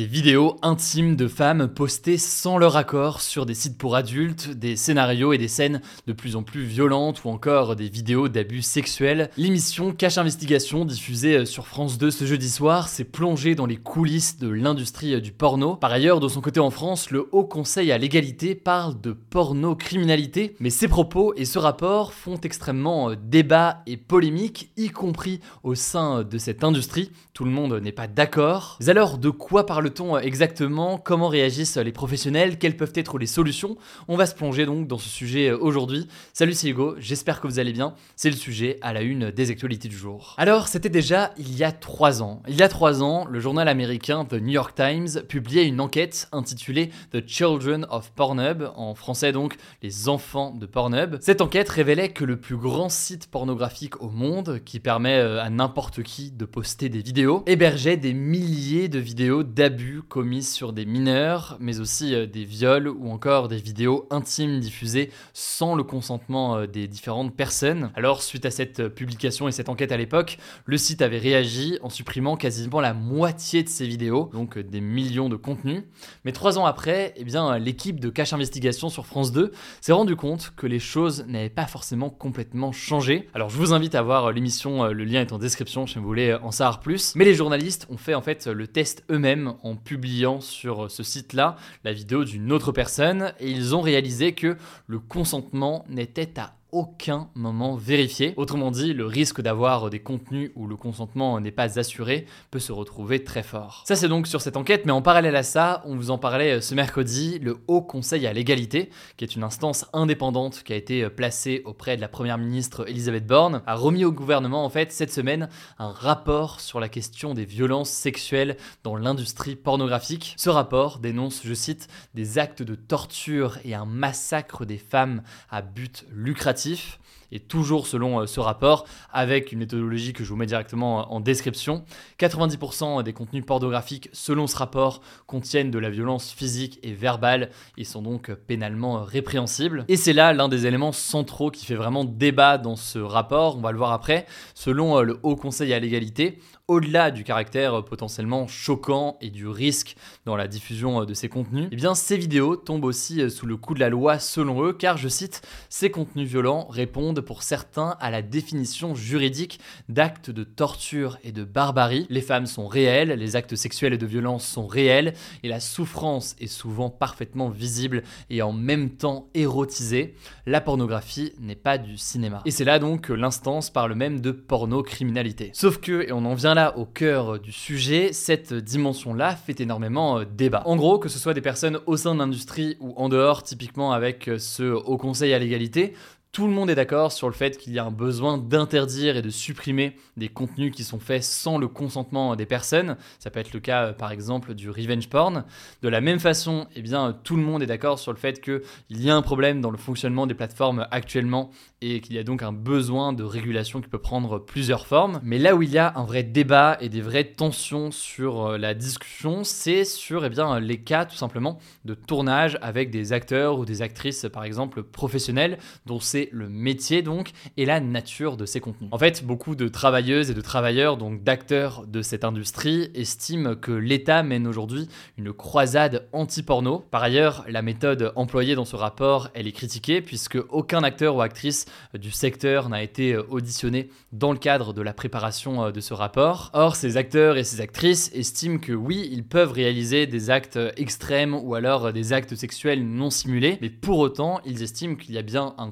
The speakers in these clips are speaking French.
Des vidéos intimes de femmes postées sans leur accord sur des sites pour adultes, des scénarios et des scènes de plus en plus violentes ou encore des vidéos d'abus sexuels. L'émission Cache Investigation, diffusée sur France 2 ce jeudi soir, s'est plongée dans les coulisses de l'industrie du porno. Par ailleurs, de son côté en France, le Haut Conseil à l'égalité parle de porno-criminalité, mais ces propos et ce rapport font extrêmement débat et polémique, y compris au sein de cette industrie. Tout le monde n'est pas d'accord. Alors, de quoi parle-t-on exactement Comment réagissent les professionnels Quelles peuvent être les solutions? On va se plonger donc dans ce sujet aujourd'hui. Salut, c'est Hugo, j'espère que vous allez bien. C'est le sujet à la une des actualités du jour. Alors, c'était déjà il y a trois ans. Il y a trois ans, le journal américain The New York Times publiait une enquête intitulée The Children of Pornhub, en français donc les enfants de Pornhub. Cette enquête révélait que le plus grand site pornographique au monde, qui permet euh, à n'importe qui de poster des vidéos, hébergeait des milliers de vidéos d'abus commis sur des mineurs, mais aussi euh, des viols ou encore des vidéos intimes diffusées sans le consentement euh, des différentes personnes. Alors, suite à cette euh, publication et cette enquête à l'époque, le site avait réagi en supprimant quasiment la moitié de ces vidéos, donc des millions de contenus. Mais trois ans après, eh bien, l'équipe de Cache Investigation sur France 2 s'est rendu compte que les choses n'avaient pas forcément complètement changé. Alors, je vous invite à voir l'émission, le lien est en description si vous voulez en savoir plus. Mais les journalistes ont fait en fait le test eux-mêmes en publiant sur ce site-là la vidéo d'une autre personne et ils ont réalisé que le consentement n'était à aucun moment vérifié. Autrement dit, le risque d'avoir des contenus où le consentement n'est pas assuré peut se retrouver très fort. Ça c'est donc sur cette enquête, mais en parallèle à ça, on vous en parlait euh, ce mercredi, le Haut Conseil à l'égalité, qui est une instance indépendante qui a été euh, placée auprès de la Première ministre Elisabeth Borne, a remis au gouvernement en fait cette semaine un rapport sur la question des violences sexuelles dans l'industrie pornographique. Ce rapport dénonce, je cite, des actes de torture et un massacre des femmes à but lucratif et toujours selon euh, ce rapport, avec une méthodologie que je vous mets directement euh, en description, 90% des contenus pornographiques selon ce rapport contiennent de la violence physique et verbale et sont donc pénalement répréhensibles. Et c'est là l'un des éléments centraux qui fait vraiment débat dans ce rapport, on va le voir après. Selon euh, le Haut Conseil à l'égalité, au-delà du caractère potentiellement choquant et du risque dans la diffusion de ces contenus, eh bien ces vidéos tombent aussi sous le coup de la loi selon eux, car je cite, ces contenus violents répondent pour certains à la définition juridique d'actes de torture et de barbarie. Les femmes sont réelles, les actes sexuels et de violence sont réels, et la souffrance est souvent parfaitement visible et en même temps érotisée. La pornographie n'est pas du cinéma. Et c'est là donc que l'instance parle même de porno-criminalité. Sauf que, et on en vient là au cœur du sujet, cette dimension-là fait énormément euh, débat. En gros, que ce soit des personnes au sein de l'industrie ou en dehors, typiquement avec euh, ce Haut Conseil à l'égalité, tout le monde est d'accord sur le fait qu'il y a un besoin d'interdire et de supprimer des contenus qui sont faits sans le consentement des personnes. Ça peut être le cas euh, par exemple du revenge porn. De la même façon, eh bien, tout le monde est d'accord sur le fait qu'il y a un problème dans le fonctionnement des plateformes actuellement et qu'il y a donc un besoin de régulation qui peut prendre plusieurs formes. Mais là où il y a un vrai débat et des vraies tensions sur euh, la discussion, c'est sur eh bien, les cas tout simplement de tournage avec des acteurs ou des actrices par exemple professionnels dont c'est le métier donc et la nature de ces contenus. En fait, beaucoup de travailleuses et de travailleurs, donc d'acteurs de cette industrie, estiment que l'État mène aujourd'hui une croisade anti-porno. Par ailleurs, la méthode employée dans ce rapport, elle est critiquée puisque aucun acteur ou actrice du secteur n'a été auditionné dans le cadre de la préparation euh, de ce rapport. Or, ces acteurs et ces actrices estiment que oui, ils peuvent réaliser des actes extrêmes ou alors des actes sexuels non simulés, mais pour autant, ils estiment qu'il y a bien un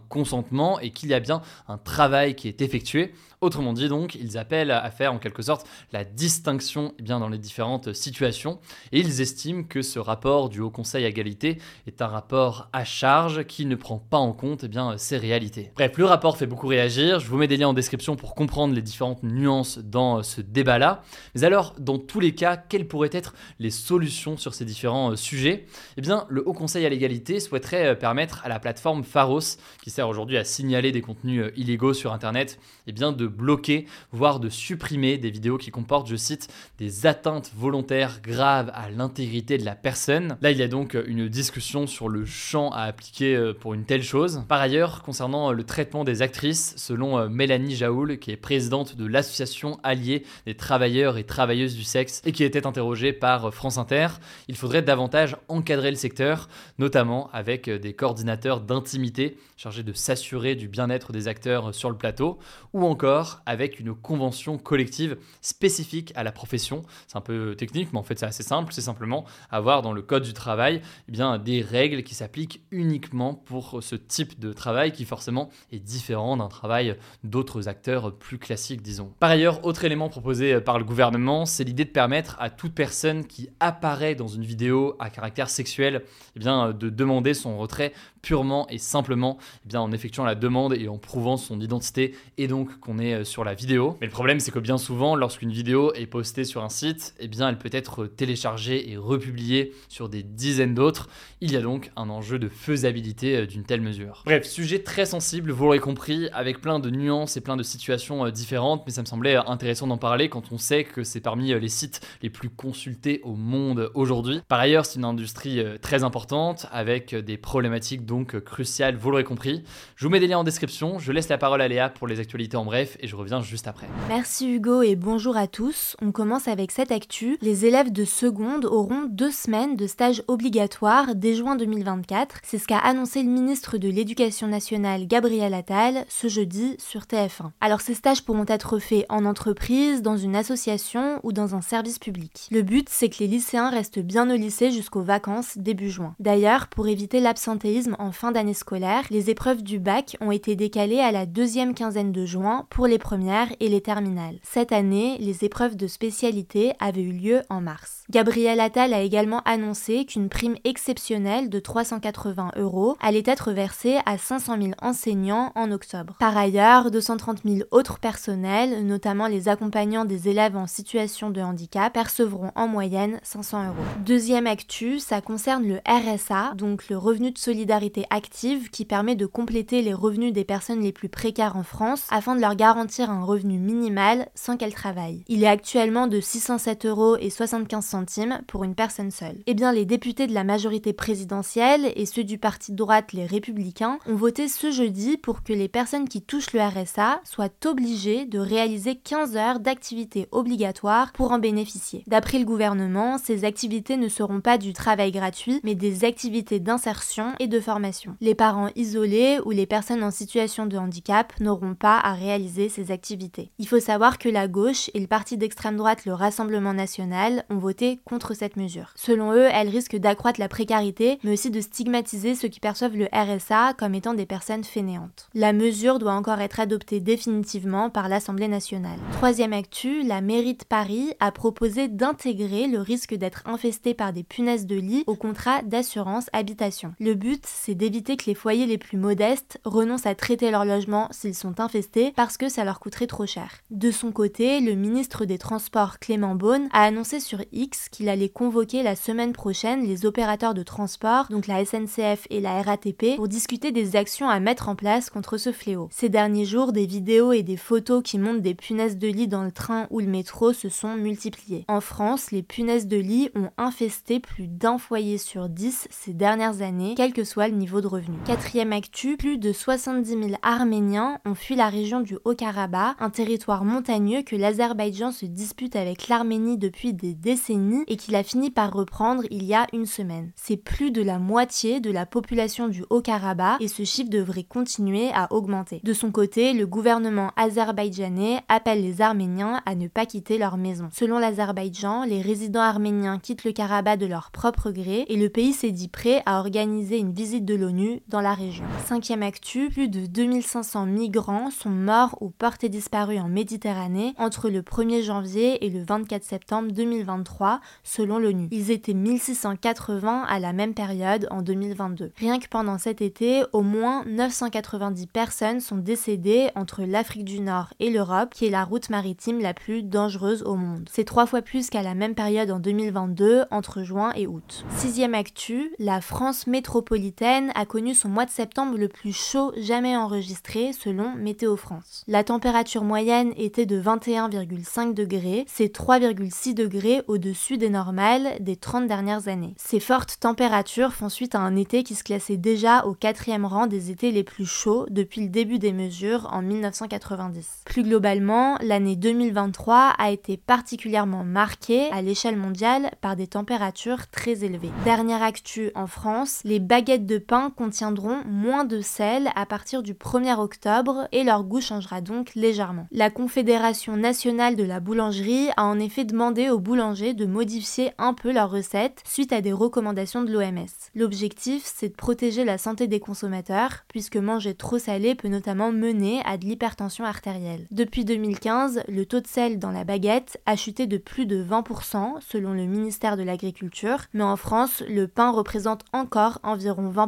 et qu'il y a bien un travail qui est effectué. Autrement dit, donc, ils appellent à faire en quelque sorte la distinction eh bien, dans les différentes situations et ils estiment que ce rapport du Haut Conseil à égalité est un rapport à charge qui ne prend pas en compte eh bien, ces réalités. Bref, le rapport fait beaucoup réagir. Je vous mets des liens en description pour comprendre les différentes nuances dans ce débat-là. Mais alors, dans tous les cas, quelles pourraient être les solutions sur ces différents euh, sujets? Eh bien, le Haut Conseil à l'égalité souhaiterait euh, permettre à la plateforme Pharos, qui sert aujourd'hui à signaler des contenus euh, illégaux sur Internet, et eh bien de bloquer, voire de supprimer des vidéos qui comportent, je cite, des atteintes volontaires graves à l'intégrité de la personne. Là, il y a donc euh, une discussion sur le champ à appliquer euh, pour une telle chose. Par ailleurs, concernant le traitement des actrices, selon Mélanie Jaoul, qui est présidente de l'association alliée des travailleurs et travailleuses du sexe et qui était interrogée par France Inter, il faudrait davantage encadrer le secteur, notamment avec des coordinateurs d'intimité chargés de s'assurer du bien-être des acteurs sur le plateau, ou encore avec une convention collective spécifique à la profession. C'est un peu technique, mais en fait c'est assez simple, c'est simplement avoir dans le code du travail eh bien, des règles qui s'appliquent uniquement pour ce type de travail qui forcément est différent d'un travail d'autres acteurs plus classiques, disons. Par ailleurs, autre élément proposé par le gouvernement, c'est l'idée de permettre à toute personne qui apparaît dans une vidéo à caractère sexuel eh bien, de demander son retrait purement et simplement eh bien, en effectuant la demande et en prouvant son identité et donc qu'on est euh, sur la vidéo. Mais le problème c'est que bien souvent lorsqu'une vidéo est postée sur un site, eh bien, elle peut être téléchargée et republiée sur des dizaines d'autres. Il y a donc un enjeu de faisabilité euh, d'une telle mesure. Bref, sujet très sensible, vous l'aurez compris, avec plein de nuances et plein de situations euh, différentes, mais ça me semblait intéressant d'en parler quand on sait que c'est parmi les sites les plus consultés au monde aujourd'hui. Par ailleurs, c'est une industrie très importante avec des problématiques donc crucial, vous l'aurez compris. Je vous mets des liens en description, je laisse la parole à Léa pour les actualités en bref et je reviens juste après. Merci Hugo et bonjour à tous. On commence avec cette actu. Les élèves de seconde auront deux semaines de stage obligatoire dès juin 2024. C'est ce qu'a annoncé le ministre de l'Éducation nationale Gabriel Attal ce jeudi sur TF1. Alors ces stages pourront être faits en entreprise, dans une association ou dans un service public. Le but c'est que les lycéens restent bien au lycée jusqu'aux vacances début juin. D'ailleurs, pour éviter l'absentéisme en fin d'année scolaire, les épreuves du bac ont été décalées à la deuxième quinzaine de juin pour les premières et les terminales. Cette année, les épreuves de spécialité avaient eu lieu en mars. Gabriel Attal a également annoncé qu'une prime exceptionnelle de 380 euros allait être versée à 500 000 enseignants en octobre. Par ailleurs, 230 000 autres personnels, notamment les accompagnants des élèves en situation de handicap, percevront en moyenne 500 euros. Deuxième actu, ça concerne le RSA, donc le revenu de solidarité active qui permet de compléter les revenus des personnes les plus précaires en France afin de leur garantir un revenu minimal sans qu'elles travaillent. Il est actuellement de 607 euros et 75 centimes pour une personne seule. Eh bien, les députés de la majorité présidentielle et ceux du parti de droite, les Républicains, ont voté ce jeudi pour que les personnes qui touchent le RSA soient obligées de réaliser 15 heures d'activité obligatoire pour en bénéficier. D'après le gouvernement, ces activités ne seront pas du travail gratuit, mais des activités d'insertion et de formation les parents isolés ou les personnes en situation de handicap n'auront pas à réaliser ces activités. Il faut savoir que la gauche et le parti d'extrême droite, le Rassemblement national, ont voté contre cette mesure. Selon eux, elle risque d'accroître la précarité, mais aussi de stigmatiser ceux qui perçoivent le RSA comme étant des personnes fainéantes. La mesure doit encore être adoptée définitivement par l'Assemblée nationale. Troisième actu, la mairie de Paris a proposé d'intégrer le risque d'être infesté par des punaises de lit au contrat d'assurance habitation. Le but, c'est d'éviter que les foyers les plus modestes renoncent à traiter leur logement s'ils sont infestés parce que ça leur coûterait trop cher. De son côté, le ministre des Transports Clément Beaune a annoncé sur X qu'il allait convoquer la semaine prochaine les opérateurs de transport, donc la SNCF et la RATP, pour discuter des actions à mettre en place contre ce fléau. Ces derniers jours, des vidéos et des photos qui montrent des punaises de lit dans le train ou le métro se sont multipliées. En France, les punaises de lit ont infesté plus d'un foyer sur dix ces dernières années, quel que soit le niveau de revenu. Quatrième actu, plus de 70 000 Arméniens ont fui la région du Haut-Karabakh, un territoire montagneux que l'Azerbaïdjan se dispute avec l'Arménie depuis des décennies et qu'il a fini par reprendre il y a une semaine. C'est plus de la moitié de la population du Haut-Karabakh et ce chiffre devrait continuer à augmenter. De son côté, le gouvernement azerbaïdjanais appelle les Arméniens à ne pas quitter leur maison. Selon l'Azerbaïdjan, les résidents arméniens quittent le Karabakh de leur propre gré et le pays s'est dit prêt à organiser une visite de l'ONU dans la région. Cinquième actu, plus de 2500 migrants sont morts ou portés disparus en Méditerranée entre le 1er janvier et le 24 septembre 2023 selon l'ONU. Ils étaient 1680 à la même période en 2022. Rien que pendant cet été, au moins 990 personnes sont décédées entre l'Afrique du Nord et l'Europe, qui est la route maritime la plus dangereuse au monde. C'est trois fois plus qu'à la même période en 2022, entre juin et août. Sixième actu, la France métropolitaine A connu son mois de septembre le plus chaud jamais enregistré selon Météo France. La température moyenne était de 21,5 degrés, c'est 3,6 degrés au-dessus des normales des 30 dernières années. Ces fortes températures font suite à un été qui se classait déjà au quatrième rang des étés les plus chauds depuis le début des mesures en 1990. Plus globalement, l'année 2023 a été particulièrement marquée à l'échelle mondiale par des températures très élevées. Dernière actu en France, les baguettes de contiendront moins de sel à partir du 1er octobre et leur goût changera donc légèrement. La Confédération nationale de la boulangerie a en effet demandé aux boulangers de modifier un peu leurs recettes suite à des recommandations de l'OMS. L'objectif, c'est de protéger la santé des consommateurs, puisque manger trop salé peut notamment mener à de l'hypertension artérielle. Depuis 2015, le taux de sel dans la baguette a chuté de plus de 20% selon le ministère de l'Agriculture, mais en France, le pain représente encore environ 20%